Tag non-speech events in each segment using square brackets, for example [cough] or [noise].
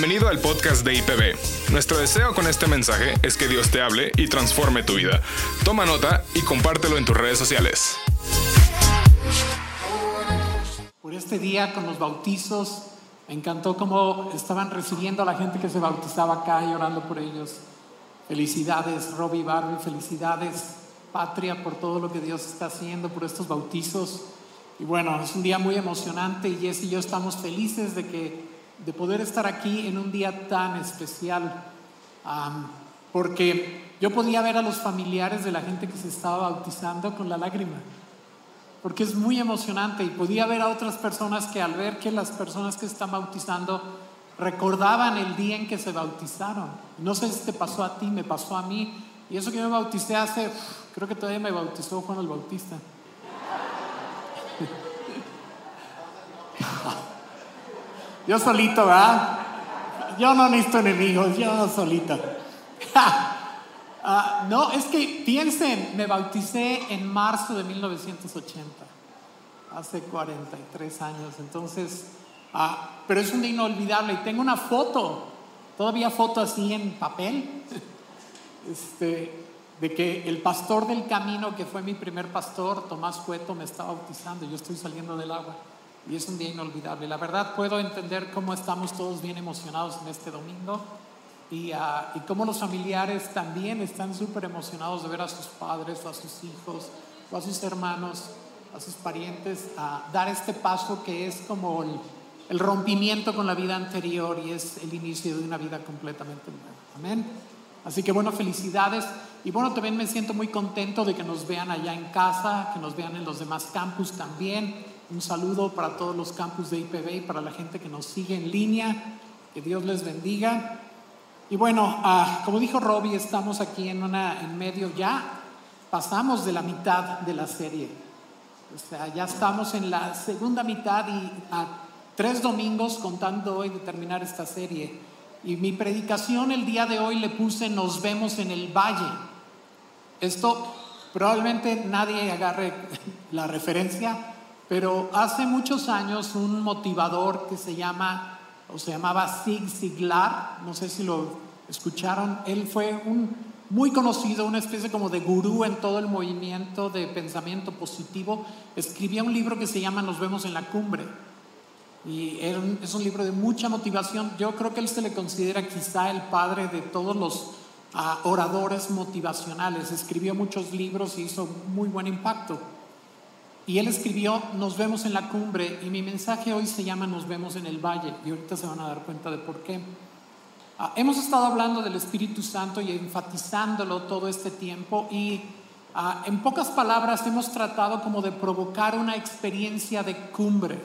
Bienvenido al podcast de IPB. Nuestro deseo con este mensaje es que Dios te hable y transforme tu vida. Toma nota y compártelo en tus redes sociales. Por este día con los bautizos, me encantó cómo estaban recibiendo a la gente que se bautizaba acá y orando por ellos. Felicidades, Robbie Barbie, felicidades, Patria, por todo lo que Dios está haciendo, por estos bautizos. Y bueno, es un día muy emocionante y Jess y yo estamos felices de, que, de poder estar aquí en un día tan especial, porque yo podía ver a los familiares de la gente que se estaba bautizando con la lágrima, porque es muy emocionante y podía ver a otras personas que al ver que las personas que están bautizando recordaban el día en que se bautizaron. No sé si te pasó a ti, me pasó a mí, y eso que yo me bauticé hace, creo que todavía me bautizó Juan el Bautista. Yo solito, ¿verdad? Yo no necesito enemigos, yo solito. [laughs] Ah, no, es que piensen, me bauticé en marzo de 1980, hace 43 años, entonces, ah, pero es un día inolvidable y tengo una foto, todavía foto así en papel, [laughs] este, de que el pastor del camino, que fue mi primer pastor, Tomás Cueto, me está bautizando, yo estoy saliendo del agua y es un día inolvidable. La verdad puedo entender cómo estamos todos bien emocionados en este domingo y, uh, y cómo los familiares también están súper emocionados de ver a sus padres, a sus hijos, a sus hermanos, a sus parientes, a dar este paso que es como el, el rompimiento con la vida anterior y es el inicio de una vida completamente nueva. Amén. Así que bueno, felicidades. Y bueno, también me siento muy contento de que nos vean allá en casa, que nos vean en los demás campus también. Un saludo para todos los campus de IPB y para la gente que nos sigue en línea. Que Dios les bendiga. Y bueno, ah, como dijo Robbie, estamos aquí en, en medio ya, pasamos de la mitad de la serie. O sea, ya estamos en la segunda mitad y a tres domingos contando hoy de terminar esta serie. Y mi predicación el día de hoy le puse Nos vemos en el valle. Esto probablemente nadie agarre [laughs] la referencia, pero hace muchos años un motivador que se llama, o se llamaba Sig Ziglar, no sé si lo escucharon, él fue un muy conocido, una especie como de gurú en todo el movimiento de pensamiento positivo, escribía un libro que se llama Nos vemos en la cumbre. Y es un libro de mucha motivación. Yo creo que él se le considera quizá el padre de todos los uh, oradores motivacionales. Escribió muchos libros y hizo muy buen impacto. Y él escribió Nos vemos en la cumbre y mi mensaje hoy se llama Nos vemos en el valle y ahorita se van a dar cuenta de por qué. Uh, hemos estado hablando del Espíritu Santo y enfatizándolo todo este tiempo y uh, en pocas palabras hemos tratado como de provocar una experiencia de cumbre.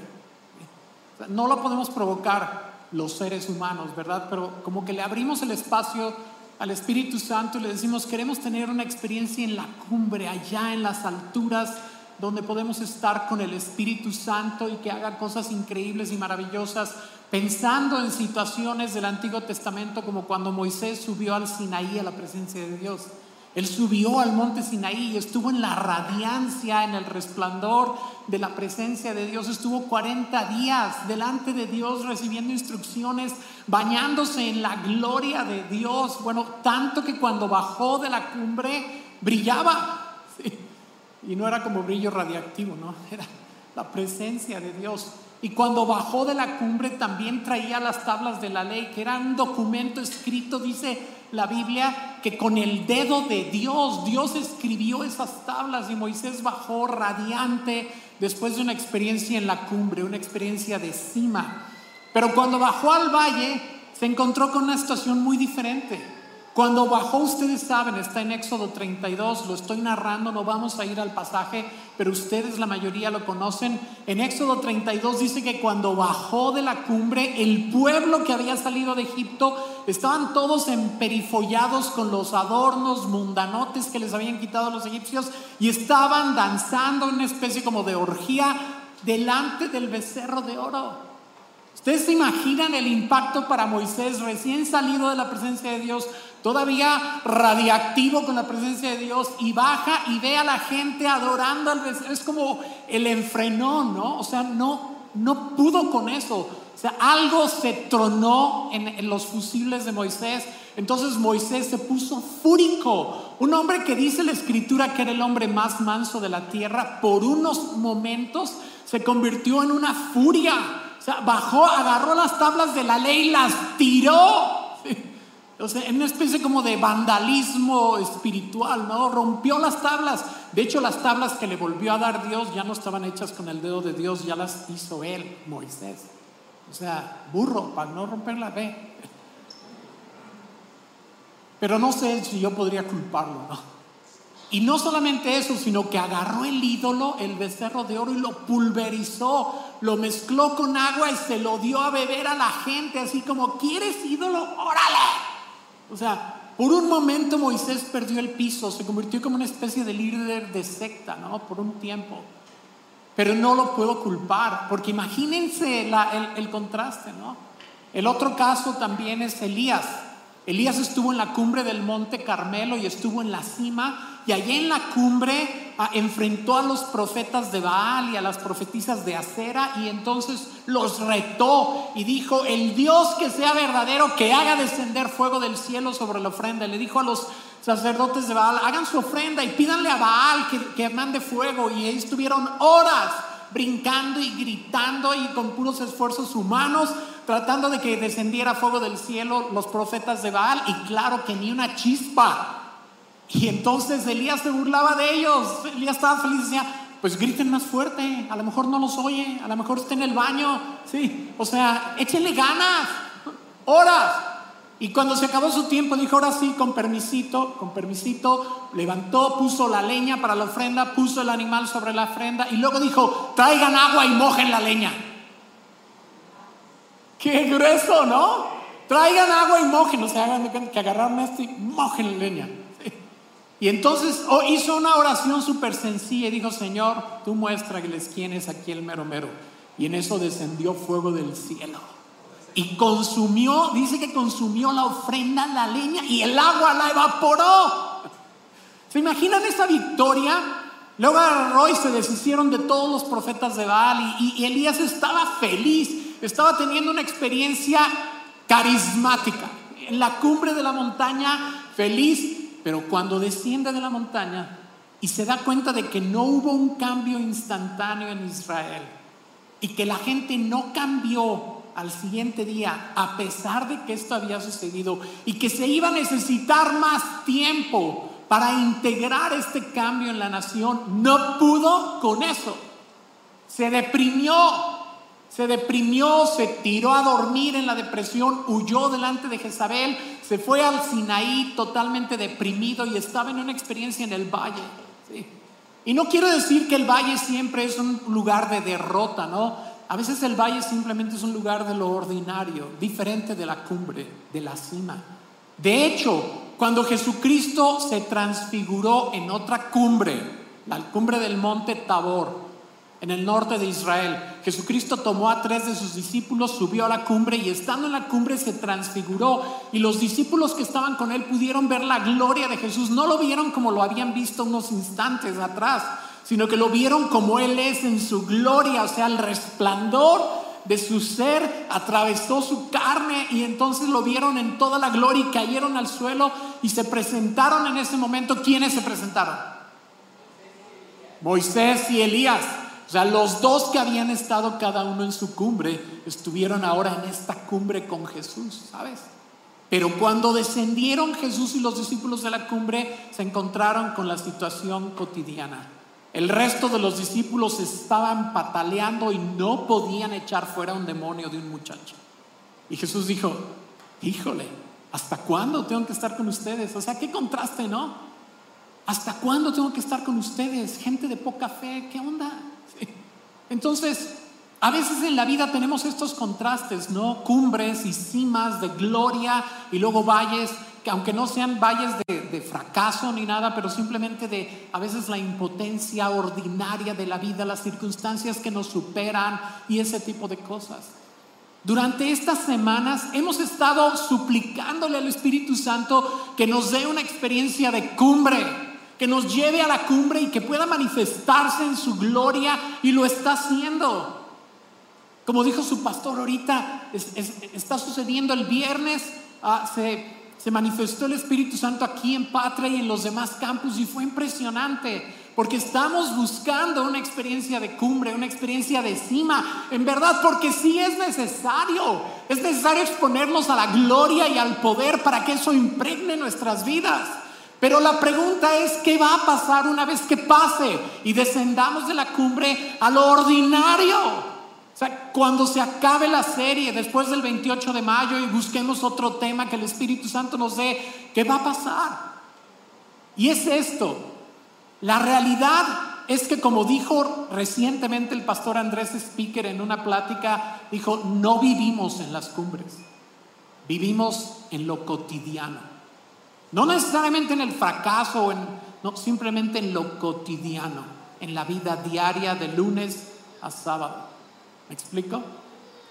No lo podemos provocar los seres humanos, ¿verdad? Pero como que le abrimos el espacio al Espíritu Santo y le decimos, queremos tener una experiencia en la cumbre, allá en las alturas donde podemos estar con el Espíritu Santo y que haga cosas increíbles y maravillosas, pensando en situaciones del Antiguo Testamento como cuando Moisés subió al Sinaí a la presencia de Dios. Él subió al monte Sinaí y estuvo en la radiancia, en el resplandor de la presencia de Dios. Estuvo 40 días delante de Dios recibiendo instrucciones, bañándose en la gloria de Dios. Bueno, tanto que cuando bajó de la cumbre brillaba. Y no era como brillo radiactivo, no, [laughs] era la presencia de Dios. Y cuando bajó de la cumbre también traía las tablas de la ley, que era un documento escrito, dice la Biblia, que con el dedo de Dios, Dios escribió esas tablas y Moisés bajó radiante después de una experiencia en la cumbre, una experiencia de cima. Pero cuando bajó al valle, se encontró con una situación muy diferente. Cuando bajó, ustedes saben, está en Éxodo 32, lo estoy narrando, no vamos a ir al pasaje, pero ustedes la mayoría lo conocen. En Éxodo 32 dice que cuando bajó de la cumbre, el pueblo que había salido de Egipto estaban todos emperifollados con los adornos mundanotes que les habían quitado los egipcios y estaban danzando una especie como de orgía delante del becerro de oro. Ustedes se imaginan el impacto para Moisés recién salido de la presencia de Dios, todavía radiactivo con la presencia de Dios, y baja y ve a la gente adorando al. Es como el enfrenón, ¿no? O sea, no, no pudo con eso. O sea, algo se tronó en, en los fusibles de Moisés. Entonces Moisés se puso fúrico. Un hombre que dice la escritura que era el hombre más manso de la tierra, por unos momentos se convirtió en una furia. O sea, bajó, agarró las tablas de la ley y las tiró. O en una especie como de vandalismo espiritual, ¿no? Rompió las tablas. De hecho, las tablas que le volvió a dar Dios ya no estaban hechas con el dedo de Dios, ya las hizo él, Moisés. O sea, burro, para no romper la fe. Pero no sé si yo podría culparlo, ¿no? Y no solamente eso, sino que agarró el ídolo, el becerro de oro, y lo pulverizó, lo mezcló con agua y se lo dio a beber a la gente, así como, ¿quieres ídolo? Órale. O sea, por un momento Moisés perdió el piso, se convirtió como una especie de líder de secta, ¿no? Por un tiempo. Pero no lo puedo culpar, porque imagínense el, el contraste, ¿no? El otro caso también es Elías. Elías estuvo en la cumbre del monte Carmelo y estuvo en la cima y allí en la cumbre ah, enfrentó a los profetas de Baal y a las profetisas de Acera y entonces los retó y dijo, el Dios que sea verdadero, que haga descender fuego del cielo sobre la ofrenda. Le dijo a los sacerdotes de Baal, hagan su ofrenda y pídanle a Baal que, que mande fuego y ahí estuvieron horas brincando y gritando y con puros esfuerzos humanos, tratando de que descendiera fuego del cielo los profetas de Baal y claro que ni una chispa. Y entonces Elías se burlaba de ellos. Elías estaba feliz y decía, pues griten más fuerte, a lo mejor no los oye, a lo mejor está en el baño, sí, o sea, échenle ganas, horas. Y cuando se acabó su tiempo, dijo, ahora sí, con permisito, con permisito, levantó, puso la leña para la ofrenda, puso el animal sobre la ofrenda y luego dijo, traigan agua y mojen la leña. Qué grueso, ¿no? Traigan agua y mojen, o sea, hagan que agarraron esto y mojen la leña. Y entonces oh, hizo una oración súper sencilla y dijo, Señor, tú muéstrales quién es aquí el mero mero. Y en eso descendió fuego del cielo. Y consumió, dice que consumió la ofrenda, la leña y el agua la evaporó. ¿Se imaginan esa victoria? Luego agarró y se deshicieron de todos los profetas de Baal y, y Elías estaba feliz, estaba teniendo una experiencia carismática. En la cumbre de la montaña, feliz, pero cuando desciende de la montaña y se da cuenta de que no hubo un cambio instantáneo en Israel y que la gente no cambió al siguiente día, a pesar de que esto había sucedido y que se iba a necesitar más tiempo para integrar este cambio en la nación, no pudo con eso. Se deprimió, se deprimió, se tiró a dormir en la depresión, huyó delante de Jezabel, se fue al Sinaí totalmente deprimido y estaba en una experiencia en el valle. Y no quiero decir que el valle siempre es un lugar de derrota, ¿no? A veces el valle simplemente es un lugar de lo ordinario, diferente de la cumbre, de la cima. De hecho, cuando Jesucristo se transfiguró en otra cumbre, la cumbre del monte Tabor, en el norte de Israel. Jesucristo tomó a tres de sus discípulos, subió a la cumbre y estando en la cumbre se transfiguró y los discípulos que estaban con él pudieron ver la gloria de Jesús. No lo vieron como lo habían visto unos instantes atrás, sino que lo vieron como Él es en su gloria, o sea, el resplandor de su ser atravesó su carne y entonces lo vieron en toda la gloria y cayeron al suelo y se presentaron en ese momento. ¿Quiénes se presentaron? Moisés y Elías. O sea, los dos que habían estado cada uno en su cumbre estuvieron ahora en esta cumbre con Jesús, ¿sabes? Pero cuando descendieron Jesús y los discípulos de la cumbre, se encontraron con la situación cotidiana. El resto de los discípulos estaban pataleando y no podían echar fuera un demonio de un muchacho. Y Jesús dijo, híjole, ¿hasta cuándo tengo que estar con ustedes? O sea, qué contraste, ¿no? ¿Hasta cuándo tengo que estar con ustedes? Gente de poca fe, ¿qué onda? Entonces, a veces en la vida tenemos estos contrastes, ¿no? Cumbres y cimas de gloria y luego valles, que aunque no sean valles de, fracaso ni nada, pero simplemente de a veces la impotencia ordinaria de la vida, las circunstancias que nos superan y ese tipo de cosas. Durante estas semanas hemos estado suplicándole al Espíritu Santo que nos dé una experiencia de cumbre, que nos lleve a la cumbre y que pueda manifestarse en su gloria y lo está haciendo. Como dijo su pastor ahorita, está sucediendo el viernes, ah, se, manifestó el Espíritu Santo aquí en Patria y en los demás campus y fue impresionante. Porque estamos buscando una experiencia de cumbre, una experiencia de cima. En verdad, porque sí es necesario. Es necesario exponernos a la gloria y al poder para que eso impregne nuestras vidas. Pero la pregunta es, ¿qué va a pasar una vez que pase y descendamos de la cumbre a lo ordinario? O sea, cuando se acabe la serie después del 28 de mayo y busquemos otro tema que el Espíritu Santo nos dé, ¿qué va a pasar? Y es esto, la realidad es que como dijo recientemente el pastor Andrés Speaker en una plática, dijo, no vivimos en las cumbres, vivimos en lo cotidiano. No necesariamente en el fracaso, no, simplemente en lo cotidiano, en la vida diaria de lunes a sábado. ¿Me explico?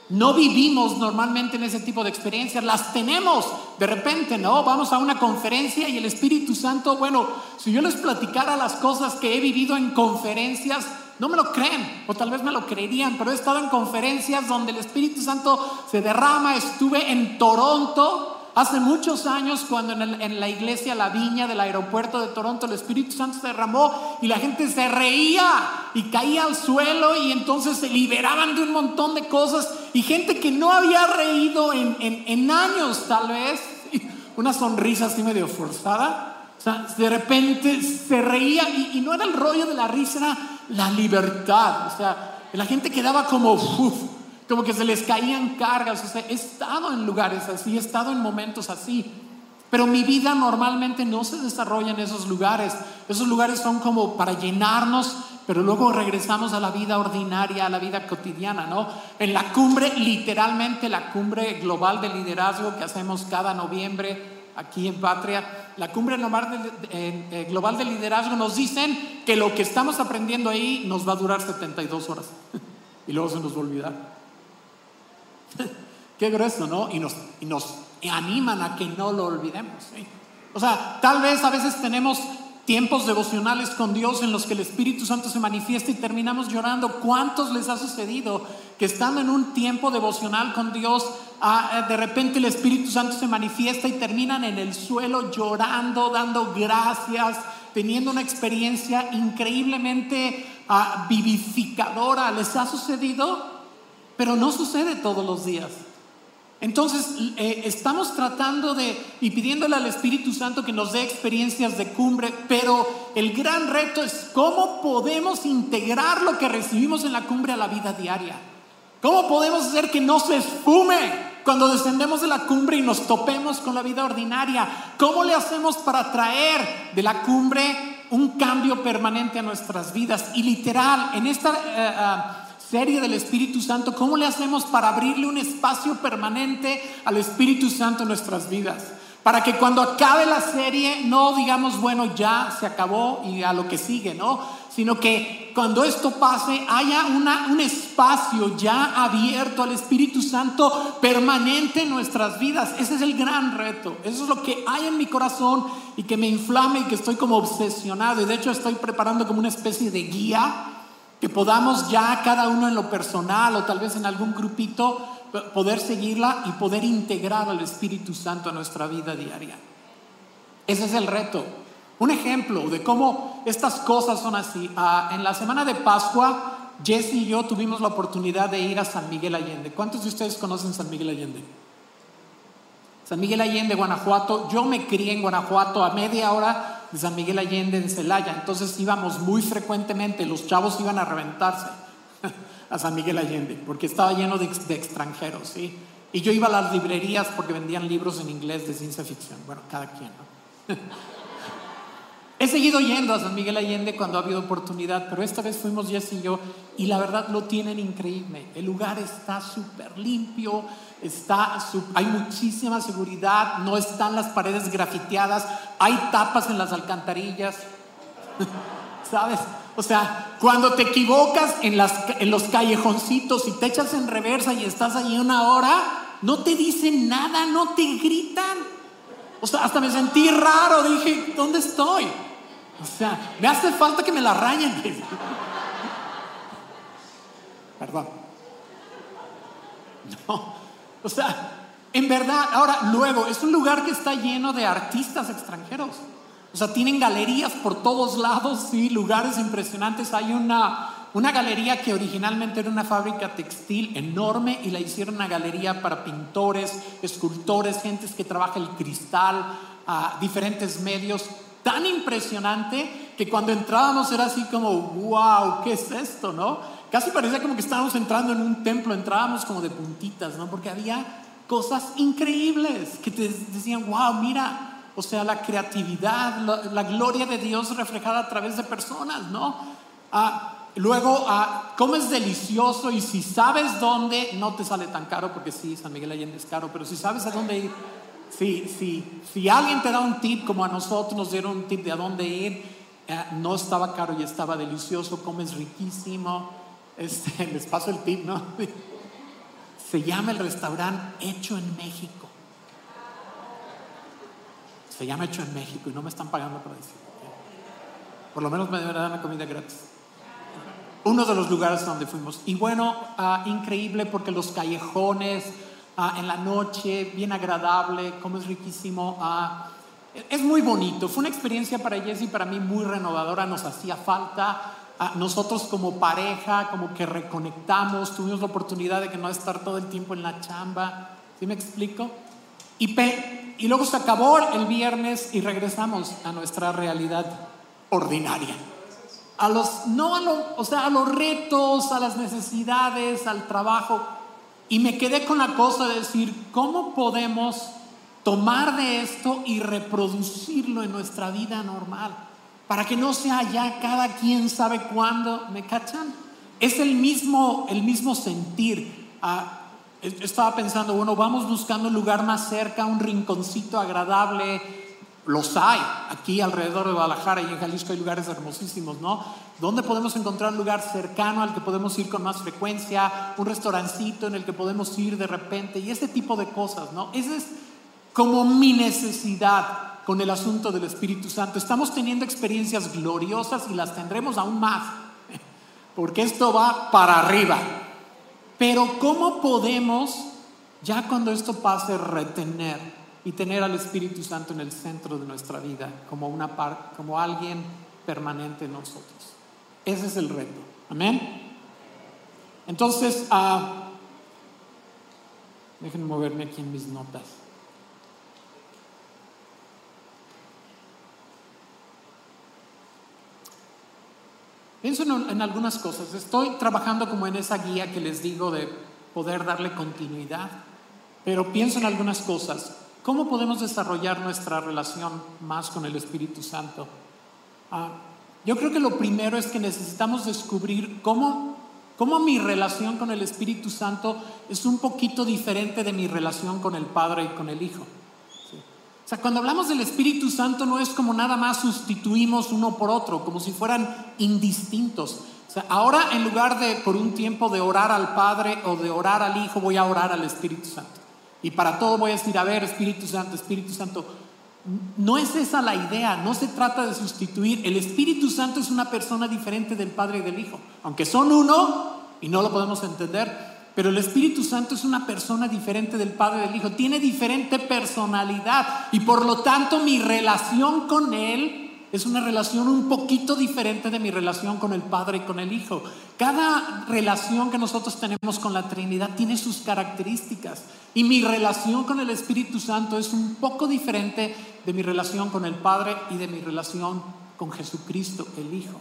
No vivimos normalmente en ese tipo de experiencias, las tenemos de repente, ¿no? Vamos a una conferencia y el Espíritu Santo, bueno, si yo les platicara las cosas que he vivido en conferencias, no me lo creen, o tal vez me lo creerían, pero he estado en conferencias donde el Espíritu Santo se derrama, estuve en Toronto, Hace muchos años, cuando en, la iglesia La Viña del aeropuerto de Toronto el Espíritu Santo se derramó y la gente se reía y caía al suelo y entonces se liberaban de un montón de cosas y gente que no había reído en, años tal vez, [laughs] una sonrisa así medio forzada, o sea, de repente se reía y, no era el rollo de la risa, era la libertad, o sea, la gente quedaba como como que se les caían cargas. O sea, he estado en lugares así, he estado en momentos así. Pero mi vida normalmente no se desarrolla en esos lugares. Esos lugares son como para llenarnos, pero luego regresamos a la vida ordinaria, a la vida cotidiana, ¿no? En la cumbre, literalmente la cumbre global de liderazgo que hacemos cada noviembre aquí en Patria, la cumbre eh, global de liderazgo nos dicen que lo que estamos aprendiendo ahí nos va a durar 72 horas [laughs] y luego se nos va a olvidar. [laughs] Qué grueso, ¿no? Y nos, y nos animan a que no lo olvidemos. O sea, tal vez a veces tenemos tiempos devocionales con Dios en los que el Espíritu Santo se manifiesta y terminamos llorando. ¿Cuántos les ha sucedido que estando en un tiempo devocional con Dios, ah, de repente el Espíritu Santo se manifiesta y terminan en el suelo llorando, dando gracias, teniendo una experiencia increíblemente ah, vivificadora? ¿Les ha sucedido? Pero no sucede todos los días. Entonces, eh, estamos tratando de y pidiéndole al Espíritu Santo que nos dé experiencias de cumbre, pero el gran reto es cómo podemos integrar lo que recibimos en la cumbre a la vida diaria. ¿Cómo podemos hacer que no se esfume cuando descendemos de la cumbre y nos topemos con la vida ordinaria? ¿Cómo le hacemos para traer de la cumbre un cambio permanente a nuestras vidas? Y literal, en esta... Eh, ah, serie del Espíritu Santo, ¿cómo le hacemos para abrirle un espacio permanente al Espíritu Santo en nuestras vidas? Para que cuando acabe la serie no digamos, bueno, ya se acabó y a lo que sigue, ¿no? Sino que cuando esto pase haya un espacio ya abierto al Espíritu Santo permanente en nuestras vidas. Ese es el gran reto. Eso es lo que hay en mi corazón y que me inflama y que estoy como obsesionado. Y de hecho estoy preparando como una especie de guía que podamos ya cada uno en lo personal o tal vez en algún grupito poder seguirla y poder integrar al Espíritu Santo a nuestra vida diaria. Ese es el reto. Un ejemplo de cómo estas cosas son así. Ah, en la semana de Pascua, Jesse y yo tuvimos la oportunidad de ir a San Miguel Allende. ¿Cuántos de ustedes conocen San Miguel Allende? San Miguel Allende, Guanajuato. Yo me crié en Guanajuato a media hora de San Miguel Allende en Celaya. Entonces íbamos muy frecuentemente, los chavos iban a reventarse [laughs] a San Miguel Allende, porque estaba lleno de, extranjeros, ¿sí? Y yo iba a las librerías porque vendían libros en inglés de ciencia ficción. Bueno, cada quien, ¿no? [laughs] He seguido yendo a San Miguel Allende cuando ha habido oportunidad, pero esta vez fuimos Jess y yo y la verdad lo tienen increíble. El lugar está súper limpio, está, hay muchísima seguridad, no están las paredes grafiteadas, hay tapas en las alcantarillas, [laughs] ¿sabes? O sea, cuando te equivocas en, en los callejoncitos y te echas en reversa y estás ahí una hora, no te dicen nada, no te gritan. O sea, hasta me sentí raro, dije, ¿dónde estoy? O sea, me hace falta que me la rayen. Perdón. No, o sea, en verdad, ahora, luego, es un lugar que está lleno de artistas extranjeros. O sea, tienen galerías por todos lados, sí, lugares impresionantes. Hay una, una galería que originalmente era una fábrica textil enorme y la hicieron una galería para pintores, escultores, gentes que trabaja el cristal, a diferentes medios. Tan impresionante que cuando entrábamos era así como, wow, ¿qué es esto? ¿No? Casi parecía como que estábamos entrando en un templo, entrábamos como de puntitas, ¿no? Porque había cosas increíbles que te decían, wow, mira, o sea, la creatividad, la, gloria de Dios reflejada a través de personas, ¿no? Ah, luego, ah, comes delicioso y si sabes dónde, no te sale tan caro, porque sí, San Miguel Allende es caro, pero si sabes a dónde ir, sí, sí, si alguien te da un tip, como a nosotros nos dieron un tip de a dónde ir, eh, no estaba caro y estaba delicioso, comes riquísimo, este, [laughs] les paso el tip, ¿no? [laughs] Se llama el restaurante Hecho en México. Se llama Hecho en México y no me están pagando para decir. Por lo menos me deben dar la comida gratis. Uno de los lugares donde fuimos. Y bueno, ah, increíble porque los callejones ah, en la noche, bien agradable, como es riquísimo. Ah, es muy bonito. Fue una experiencia para Jess y para mí muy renovadora. Nos hacía falta. Ah, nosotros como pareja, como que reconectamos, tuvimos la oportunidad de que no estar todo el tiempo en la chamba, ¿sí me explico? Y, y luego se acabó el viernes y regresamos a nuestra realidad ordinaria. A los, no a, o sea, a los retos, a las necesidades, al trabajo. Y me quedé con la cosa de decir, ¿cómo podemos tomar de esto y reproducirlo en nuestra vida normal? para que no sea ya cada quien sabe cuándo, ¿me cachan? Es el mismo, el mismo sentir. Ah, estaba pensando, bueno, vamos buscando un lugar más cerca, un rinconcito agradable. Los hay aquí alrededor de Guadalajara y en Jalisco hay lugares hermosísimos, ¿no? ¿Dónde podemos encontrar un lugar cercano al que podemos ir con más frecuencia? Un restaurancito en el que podemos ir de repente y ese tipo de cosas, ¿no? Esa es como mi necesidad con el asunto del Espíritu Santo. Estamos teniendo experiencias gloriosas y las tendremos aún más, [laughs] porque esto va para arriba. Pero ¿cómo podemos, ya cuando esto pase, retener y tener al Espíritu Santo en el centro de nuestra vida como, una como alguien permanente en nosotros? Ese es el reto. Amén. Entonces, uh, déjenme moverme aquí en mis notas. Pienso en, algunas cosas. Estoy trabajando como en esa guía que les digo de poder darle continuidad, pero pienso en algunas cosas. ¿Cómo podemos desarrollar nuestra relación más con el Espíritu Santo? Ah, yo creo que lo primero es que necesitamos descubrir cómo, cómo mi relación con el Espíritu Santo es un poquito diferente de mi relación con el Padre y con el Hijo. O sea, cuando hablamos del Espíritu Santo no es como nada más sustituimos uno por otro, como si fueran indistintos. O sea, ahora en lugar de por un tiempo de orar al Padre o de orar al Hijo, voy a orar al Espíritu Santo. Y para todo voy a decir, a ver, Espíritu Santo, Espíritu Santo. No es esa la idea, no se trata de sustituir. El Espíritu Santo es una persona diferente del Padre y del Hijo. Aunque son uno y no lo podemos entender, pero el Espíritu Santo es una persona diferente del Padre y del Hijo, tiene diferente personalidad y por lo tanto mi relación con Él es una relación un poquito diferente de mi relación con el Padre y con el Hijo. Cada relación que nosotros tenemos con la Trinidad tiene sus características y mi relación con el Espíritu Santo es un poco diferente de mi relación con el Padre y de mi relación con Jesucristo, el Hijo.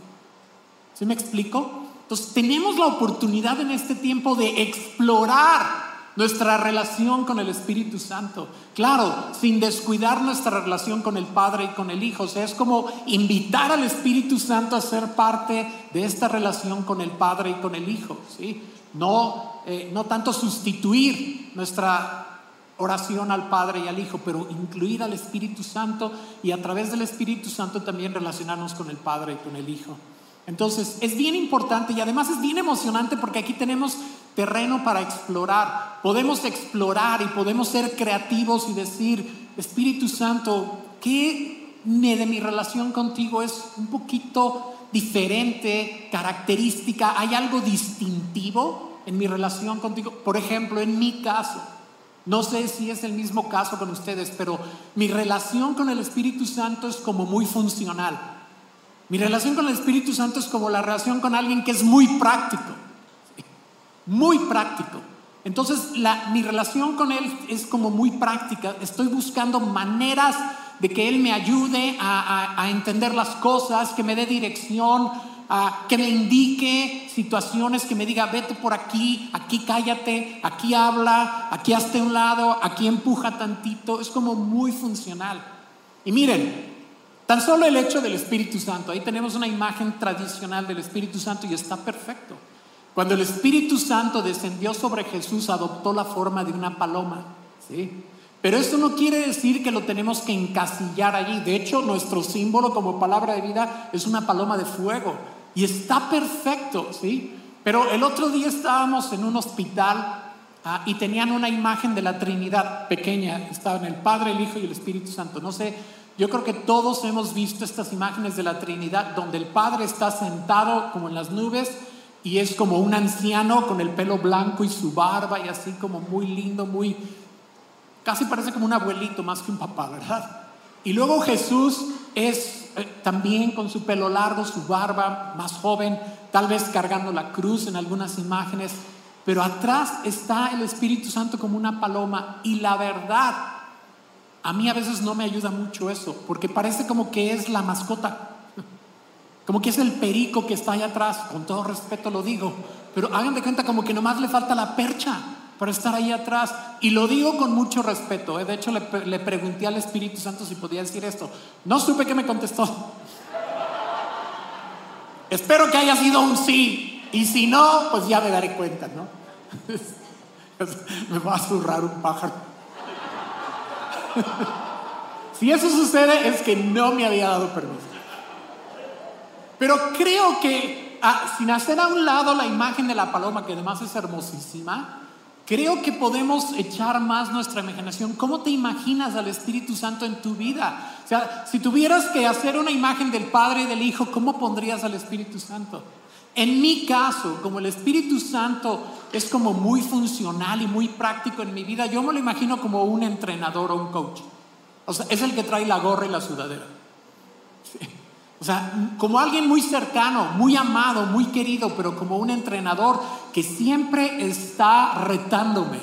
¿Sí me explico? Entonces tenemos la oportunidad en este tiempo de explorar nuestra relación con el Espíritu Santo. Claro, sin descuidar nuestra relación con el Padre y con el Hijo. O sea, es como invitar al Espíritu Santo a ser parte de esta relación con el Padre y con el Hijo. ¿sí? No, eh, no tanto sustituir nuestra oración al Padre y al Hijo, pero incluir al Espíritu Santo y a través del Espíritu Santo también relacionarnos con el Padre y con el Hijo. Entonces, es bien importante y además es bien emocionante porque aquí tenemos terreno para explorar. Podemos explorar y podemos ser creativos y decir, Espíritu Santo, ¿qué de mi relación contigo es un poquito diferente, característica? ¿Hay algo distintivo en mi relación contigo. Por ejemplo, en mi caso, no sé si es el mismo caso con ustedes, pero mi relación con el Espíritu Santo es como muy funcional. Mi relación con el Espíritu Santo es como la relación con alguien que es muy práctico, muy práctico. Entonces, mi relación con Él es como muy práctica. Estoy buscando maneras de que Él me ayude a, entender las cosas, que me dé dirección, que me indique situaciones, que me diga, vete por aquí, aquí cállate, aquí habla, aquí hazte un lado, aquí empuja tantito. Es como muy funcional. Y miren, tan solo el hecho del Espíritu Santo, ahí tenemos una imagen tradicional del Espíritu Santo y está perfecto. Cuando el Espíritu Santo descendió sobre Jesús, adoptó la forma de una paloma. ¿sí? Pero eso no quiere decir que lo tenemos que encasillar allí. De hecho, nuestro símbolo como palabra de vida es una paloma de fuego. Y está perfecto, ¿sí? Pero el otro día estábamos en un hospital ah, y tenían una imagen de la Trinidad pequeña. Estaban el Padre, el Hijo y el Espíritu Santo. No sé, yo creo que todos hemos visto estas imágenes de la Trinidad donde el Padre está sentado como en las nubes y es como un anciano con el pelo blanco y su barba y así como muy lindo, muy... Casi parece como un abuelito más que un papá, ¿verdad? Y luego Jesús es eh, también con su pelo largo, su barba, más joven, tal vez cargando la cruz en algunas imágenes, pero atrás está el Espíritu Santo como una paloma y la verdad, a mí a veces no me ayuda mucho eso, porque parece como que es la mascota como que es el perico que está allá atrás, con todo respeto lo digo, pero hagan de cuenta como que nomás le falta la percha para estar ahí atrás. Y lo digo con mucho respeto. ¿eh? De hecho, le, le, pregunté al Espíritu Santo si podía decir esto. No supe que me contestó. [laughs] Espero que haya sido un sí. Y si no, pues ya me daré cuenta, ¿no? [laughs] me va a zurrar un pájaro. [laughs] si eso sucede, es que no me había dado permiso. Pero creo que, ah, sin hacer a un lado la imagen de la paloma, que además es hermosísima, creo que podemos echar más nuestra imaginación. ¿Cómo te imaginas al Espíritu Santo en tu vida? O sea, si tuvieras que hacer una imagen del Padre y del Hijo, ¿cómo pondrías al Espíritu Santo? En mi caso, como el Espíritu Santo es como muy funcional y muy práctico en mi vida, yo me lo imagino como un entrenador o un coach. O sea, es el que trae la gorra y la sudadera. Sí. O sea, como alguien muy cercano, muy amado, muy querido, pero como un entrenador que siempre está retándome,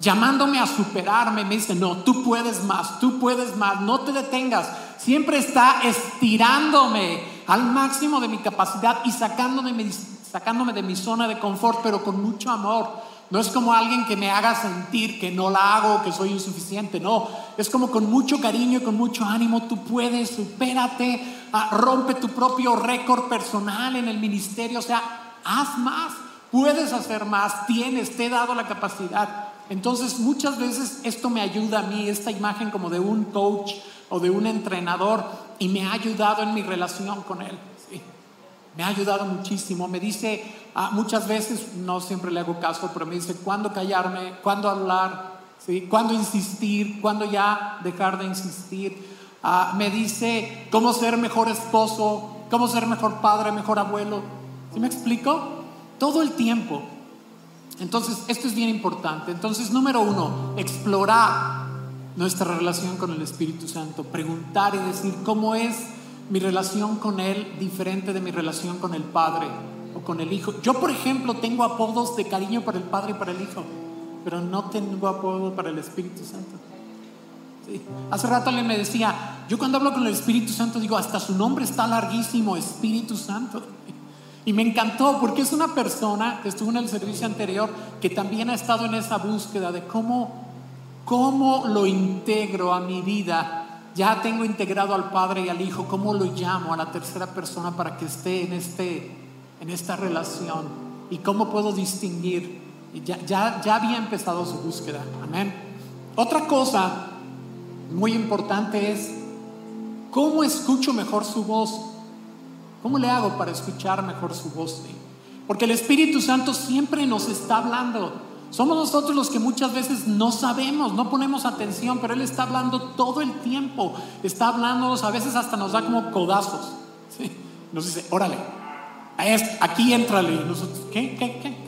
llamándome a superarme, me dice, no, tú puedes más, tú puedes más, no te detengas. Siempre está estirándome al máximo de mi capacidad y sacándome, sacándome de mi zona de confort, pero con mucho amor. No es como alguien que me haga sentir que no la hago, que soy insuficiente, no. Es como con mucho cariño y con mucho ánimo, tú puedes, supérate, ah, rompe tu propio récord personal en el ministerio, o sea, haz más, puedes hacer más, tienes, te he dado la capacidad. Entonces muchas veces esto me ayuda a mí, esta imagen como de un coach o de un entrenador, y me ha ayudado en mi relación con él. Me ha ayudado muchísimo. Me dice, ah, muchas veces, no siempre le hago caso, pero me dice cuándo callarme, cuándo hablar, ¿sí? cuándo insistir, cuándo ya dejar de insistir. Ah, me dice cómo ser mejor esposo, cómo ser mejor padre, mejor abuelo. ¿Sí me explico? Todo el tiempo. Entonces, esto es bien importante. Entonces, número uno, explorar nuestra relación con el Espíritu Santo, preguntar y decir cómo es mi relación con Él diferente de mi relación con el Padre o con el Hijo. Yo, por ejemplo, tengo apodos de cariño para el Padre y para el Hijo, pero no tengo apodo para el Espíritu Santo. Hace rato alguien me decía, yo cuando hablo con el Espíritu Santo digo, hasta su nombre está larguísimo, Espíritu Santo. Y me encantó porque es una persona que estuvo en el servicio anterior que también ha estado en esa búsqueda de cómo, cómo lo integro a mi vida ya tengo integrado al Padre y al Hijo, ¿cómo lo llamo a la tercera persona para que esté en, este, en esta relación? ¿Y cómo puedo distinguir? ya, ya, ya había empezado su búsqueda. Amén. Otra cosa muy importante es, ¿cómo escucho mejor su voz? ¿Cómo le hago para escuchar mejor su voz? Porque el Espíritu Santo siempre nos está hablando. Somos nosotros los que muchas veces no sabemos, no ponemos atención, pero Él está hablando todo el tiempo. Está hablándonos, a veces hasta nos da como codazos. Nos dice, órale, aquí entrale. Y nosotros, ¿qué? ¿Qué? ¿Qué?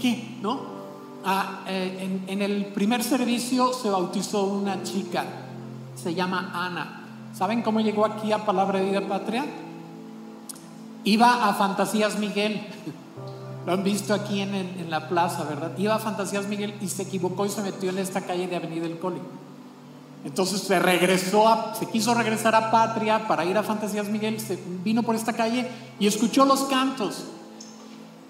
¿Qué? ah, eh, en, en el primer servicio se bautizó una chica, se llama Ana. ¿Saben cómo llegó aquí a Palabra de Vida Patria? Iba a Fantasías Miguel. Lo han visto aquí en, en la plaza, ¿verdad? Iba a Fantasías Miguel y se equivocó y se metió en esta calle de Avenida del Coli. Entonces se regresó, a- se quiso regresar a Patria para ir a Fantasías Miguel, se vino por esta calle y escuchó los cantos.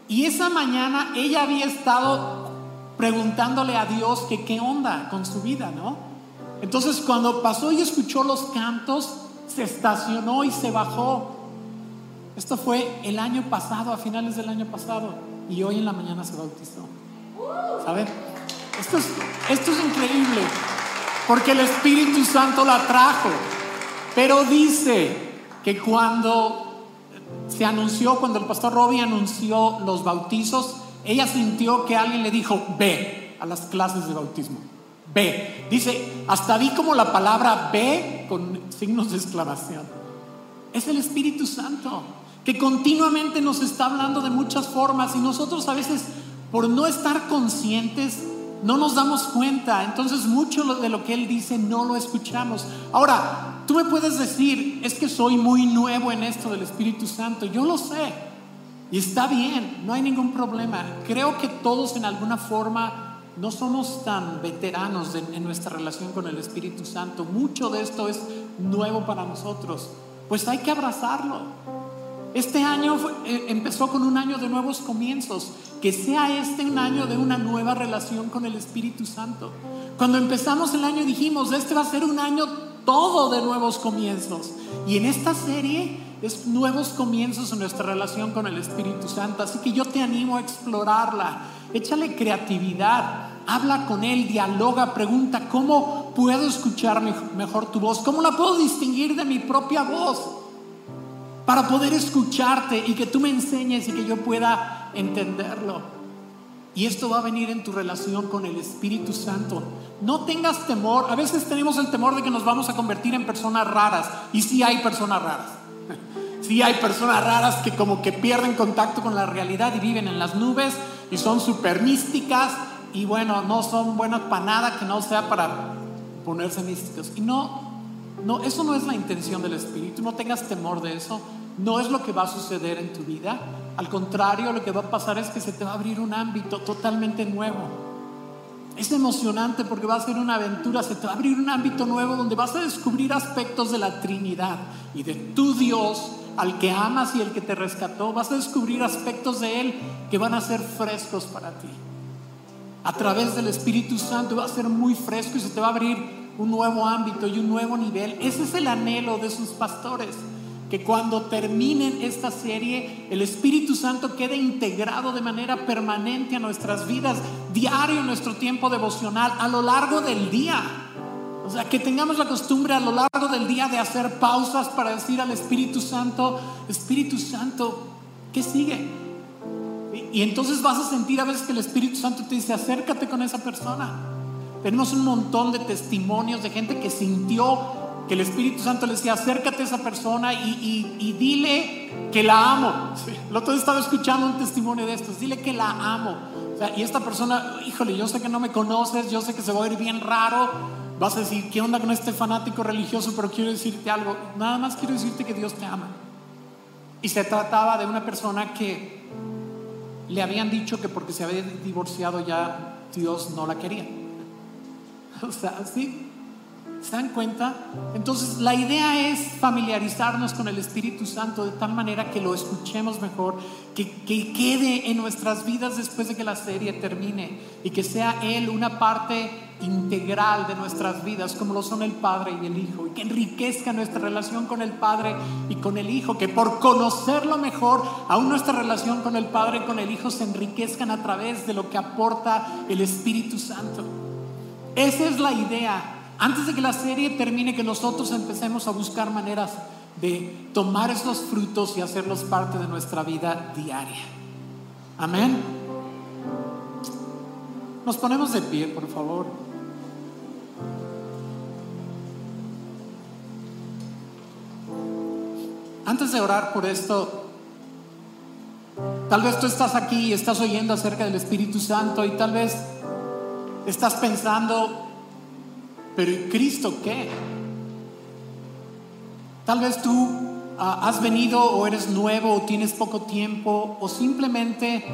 Y esa mañana ella había estado preguntándole a Dios que qué onda con su vida, ¿no? Entonces cuando pasó y escuchó los cantos, se estacionó y se bajó. Esto fue el año pasado, a finales del año pasado, y hoy en la mañana se bautizó. ¿Saben? Esto es, esto es increíble, porque el Espíritu Santo la trajo. Pero dice que cuando se anunció, cuando el pastor Robbie anunció los bautizos, ella sintió que alguien le dijo, ve a las clases de bautismo. Ve. Dice, hasta vi como la palabra ve con signos de exclamación. Es el Espíritu Santo que continuamente nos está hablando de muchas formas y nosotros a veces por no estar conscientes no nos damos cuenta. Entonces mucho de lo que Él dice no lo escuchamos. Ahora, tú me puedes decir, es que soy muy nuevo en esto del Espíritu Santo. Yo lo sé. Y está bien, no hay ningún problema. Creo que todos en alguna forma no somos tan veteranos en nuestra relación con el Espíritu Santo. Mucho de esto es nuevo para nosotros. Pues hay que abrazarlo. Este año eh, empezó con un año de nuevos comienzos. Que sea este un año de una nueva relación con el Espíritu Santo. Cuando empezamos el año dijimos, este va a ser un año todo de nuevos comienzos. Y en esta serie es nuevos comienzos en nuestra relación con el Espíritu Santo. Así que yo te animo a explorarla. Échale creatividad. Habla con Él, dialoga, pregunta, ¿cómo puedo escuchar me- mejor tu voz? ¿Cómo la puedo distinguir de mi propia voz? Para poder escucharte y que tú me enseñes y que yo pueda entenderlo. Y esto va a venir en tu relación con el Espíritu Santo. No tengas temor. A veces tenemos el temor de que nos vamos a convertir en personas raras. Y sí hay personas raras. [laughs] Sí hay personas raras que como que pierden contacto con la realidad y viven en las nubes y son súper místicas y bueno, no son buenas para nada que no sea para ponerse místicos. Y no, no, eso no es la intención del Espíritu, no tengas temor de eso, no es lo que va a suceder en tu vida. Al contrario, lo que va a pasar es que se te va a abrir un ámbito totalmente nuevo. Es emocionante porque va a ser una aventura, se te va a abrir un ámbito nuevo donde vas a descubrir aspectos de la Trinidad y de tu Dios al que amas y el que te rescató. Vas a descubrir aspectos de Él que van a ser frescos para ti. A través del Espíritu Santo va a ser muy fresco y se te va a abrir un nuevo ámbito y un nuevo nivel. Ese es el anhelo de sus pastores. Que cuando terminen esta serie, el Espíritu Santo quede integrado de manera permanente a nuestras vidas, diario en nuestro tiempo devocional, a lo largo del día. O sea, que tengamos la costumbre a lo largo del día de hacer pausas para decir al Espíritu Santo, Espíritu Santo, ¿qué sigue? Y, y entonces vas a sentir a veces que el Espíritu Santo te dice, acércate con esa persona. Tenemos un montón de testimonios de gente que sintió que el Espíritu Santo le decía, acércate a esa persona y, y- y dile que la amo. Sí, El otro día estaba escuchando un testimonio de estos, dile que la amo. O sea, y esta persona, híjole, yo sé que no me conoces, yo sé que se va a ir bien raro. Vas a decir, ¿qué onda con este fanático religioso? Pero quiero decirte algo, nada más quiero decirte que Dios te ama. Y se trataba de una persona que le habían dicho que porque se había divorciado ya Dios no la quería. [laughs] O sea, ¿sí? ¿Se dan cuenta? Entonces la idea es familiarizarnos con el Espíritu Santo de tal manera que lo escuchemos mejor, que, que quede en nuestras vidas después de que la serie termine y que sea Él una parte integral de nuestras vidas como lo son el Padre y el Hijo y que enriquezca nuestra relación con el Padre y con el Hijo, que por conocerlo mejor, aún nuestra relación con el Padre y con el Hijo se enriquezcan a través de lo que aporta el Espíritu Santo. Esa es la idea. Antes de que la serie termine, que nosotros empecemos a buscar maneras de tomar esos frutos y hacerlos parte de nuestra vida diaria. Amén. Nos ponemos de pie, por favor. Antes de orar por esto, Tal vez tú estás aquí y estás oyendo acerca del Espíritu Santo y tal vez estás pensando, pero ¿y Cristo qué? Tal vez tú ah, has venido o eres nuevo o tienes poco tiempo o simplemente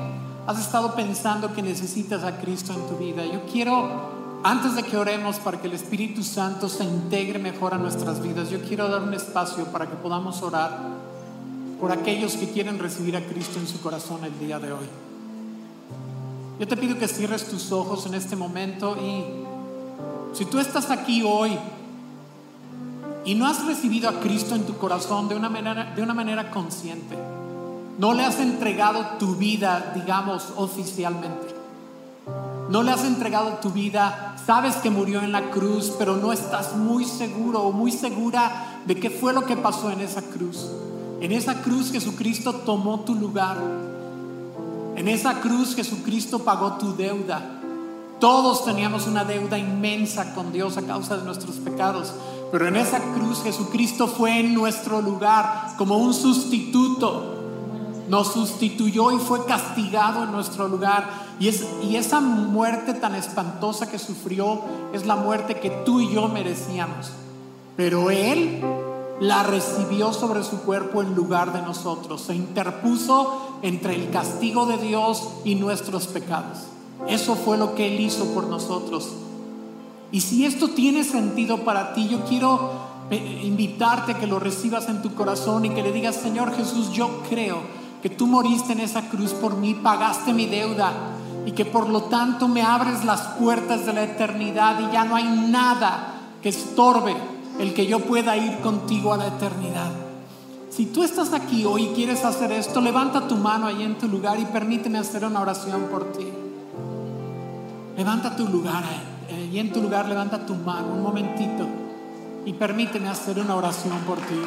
has estado pensando que necesitas a Cristo en tu vida. Yo quiero antes de que oremos para que el Espíritu Santo se integre mejor a nuestras vidas, yo quiero dar un espacio para que podamos orar por aquellos que quieren recibir a Cristo en su corazón el día de hoy. Yo te pido que cierres tus ojos en este momento y si tú estás aquí hoy y no has recibido a Cristo en tu corazón de una manera, de una manera consciente, no le has entregado tu vida, digamos, oficialmente, no le has entregado tu vida, sabes que murió en la cruz, pero no estás muy seguro o muy segura de qué fue lo que pasó en esa cruz. En esa cruz Jesucristo tomó tu lugar. En esa cruz Jesucristo pagó tu deuda. Todos teníamos una deuda inmensa con Dios a causa de nuestros pecados, pero en esa cruz Jesucristo fue en nuestro lugar como un sustituto nos sustituyó y fue castigado en nuestro lugar. Y, es, y esa muerte tan espantosa que sufrió es la muerte que tú y yo merecíamos. Pero Él la recibió sobre su cuerpo en lugar de nosotros. Se interpuso entre el castigo de Dios y nuestros pecados. Eso fue lo que Él hizo por nosotros. Y si esto tiene sentido para ti, yo quiero eh, invitarte a que lo recibas en tu corazón y que le digas, Señor Jesús, yo creo que tú moriste en esa cruz por mí, pagaste mi deuda y que por lo tanto me abres las puertas de la eternidad y ya no hay nada que estorbe el que yo pueda ir contigo a la eternidad. Si tú estás aquí hoy y quieres hacer esto, levanta tu mano ahí en tu lugar y permíteme hacer una oración por ti. Levanta tu lugar eh, y en tu lugar levanta tu mano un momentito y permíteme hacer una oración por ti.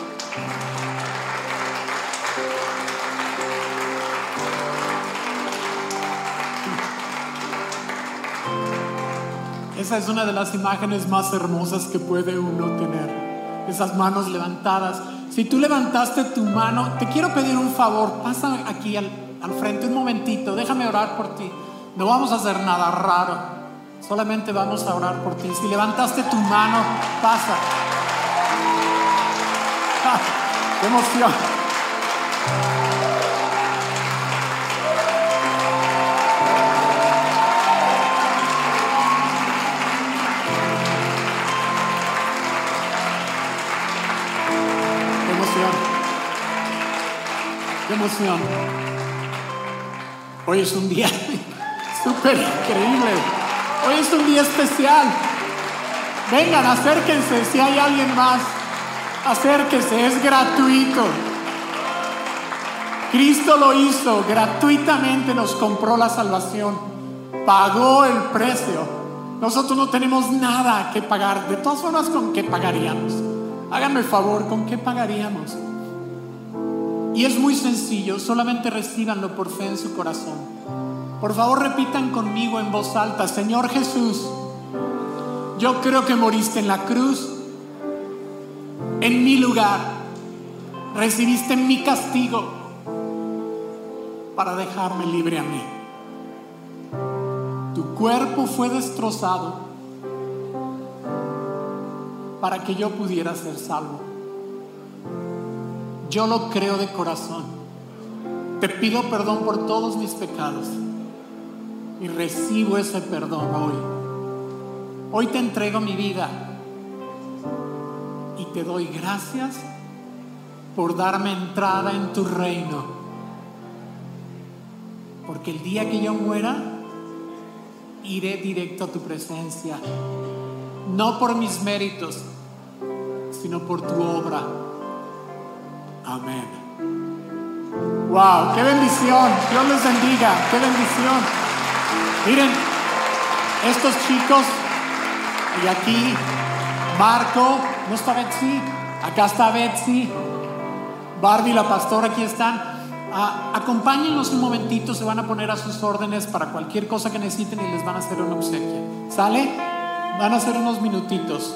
Esa es una de las imágenes más hermosas que puede uno tener. Esas manos levantadas. Si tú levantaste tu mano, te quiero pedir un favor. Pasa aquí al, frente un momentito. Déjame orar por ti. No vamos a hacer nada raro. Solamente vamos a orar por ti. Si levantaste tu mano, pasa. ¡Qué emoción! Qué emoción. Hoy es un día súper increíble. Hoy es un día especial. Vengan, acérquense si hay alguien más. Acérquense, es gratuito. Cristo lo hizo, gratuitamente nos compró la salvación. Pagó el precio. Nosotros no tenemos nada que pagar. De todas formas, ¿con qué pagaríamos? Háganme el favor, ¿con qué pagaríamos? Y es muy sencillo, solamente recibanlo por fe en su corazón. Por favor repitan conmigo en voz alta, Señor Jesús, yo creo que moriste en la cruz, en mi lugar, recibiste mi castigo para dejarme libre a mí. Tu cuerpo fue destrozado para que yo pudiera ser salvo. Yo lo creo de corazón. Te pido perdón por todos mis pecados y recibo ese perdón hoy. Hoy te entrego mi vida y te doy gracias por darme entrada en tu reino. Porque el día que yo muera, iré directo a tu presencia. No por mis méritos, sino por tu obra Amén. Wow, qué bendición. Dios les bendiga. Qué bendición. Miren, estos chicos, y aquí Marco, no está Betsy, acá está Betsy, Barbie, la pastora, aquí están. Ah, acompáñenlos un momentito, se van a poner a sus órdenes para cualquier cosa que necesiten y les van a hacer una obsequio. ¿Sale? Van a hacer unos minutitos.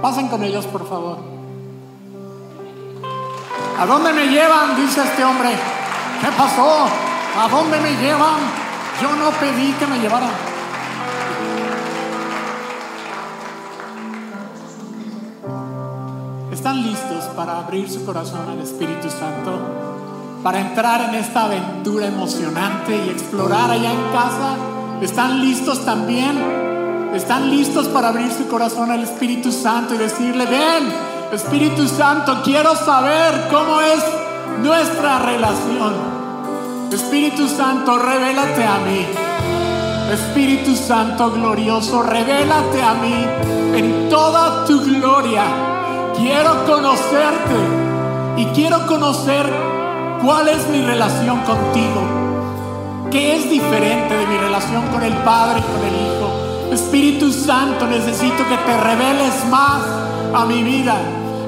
Pasen con ellos, por favor. ¿A dónde me llevan? Dice este hombre. ¿Qué pasó? ¿A dónde me llevan? Yo no pedí que me llevaran. ¿Están listos para abrir su corazón al Espíritu Santo? Para entrar en esta aventura emocionante y explorar allá en casa. ¿Están listos también? ¿Están listos para abrir su corazón al Espíritu Santo y decirle, ven, Espíritu Santo, quiero saber cómo es nuestra relación? Espíritu Santo, revélate a mí. Espíritu Santo glorioso, revélate a mí en toda tu gloria. Quiero conocerte y quiero conocer cuál es mi relación contigo. ¿Qué es diferente de mi relación con el Padre y con el Hijo? Espíritu Santo, necesito que te reveles más a mi vida.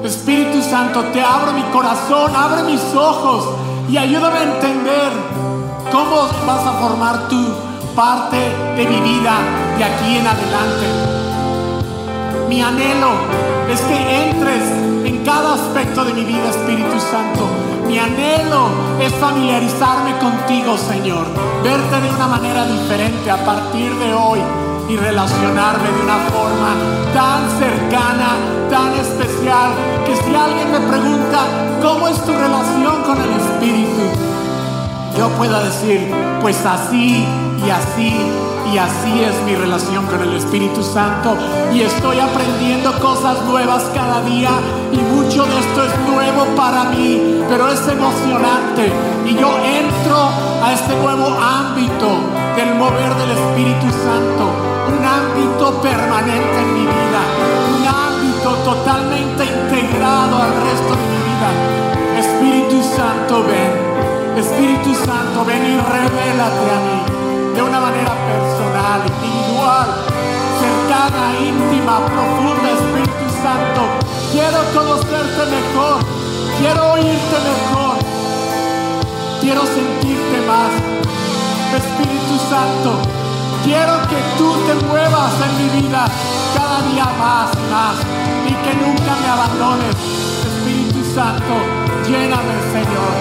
Espíritu Santo, te abro mi corazón, abre mis ojos y ayúdame a entender cómo vas a formar tu parte de mi vida de aquí en adelante. Mi anhelo es que entres en cada aspecto de mi vida, Espíritu Santo. Mi anhelo es familiarizarme contigo, Señor. Verte de una manera diferente a partir de hoy y relacionarme de una forma tan cercana, tan especial, que si alguien me pregunta, ¿cómo es tu relación con el Espíritu? Yo pueda decir, pues así y así y así es mi relación con el Espíritu Santo. Y estoy aprendiendo cosas nuevas cada día y mucho de esto es nuevo para mí, pero es emocionante. Y yo entro a este nuevo ámbito del mover del Espíritu Santo, un ámbito permanente en mi vida, totalmente integrado al resto de mi vida. Espíritu Santo, ven, Espíritu Santo, ven y revélate a mí de una manera personal, individual, cercana, íntima, profunda, Espíritu Santo. Quiero conocerte mejor, quiero oírte mejor, quiero sentirte más. Espíritu Santo, quiero que tú te muevas en mi vida cada día más y más y que nunca me abandones. Espíritu Santo, lléname, Señor,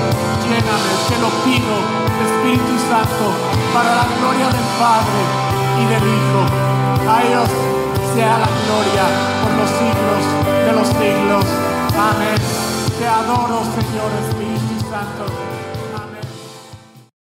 lléname, te lo pido Espíritu Santo, para la gloria del Padre y del Hijo. A Dios sea la gloria por los siglos de los siglos. Amén. Te adoro, Señor Espíritu Santo.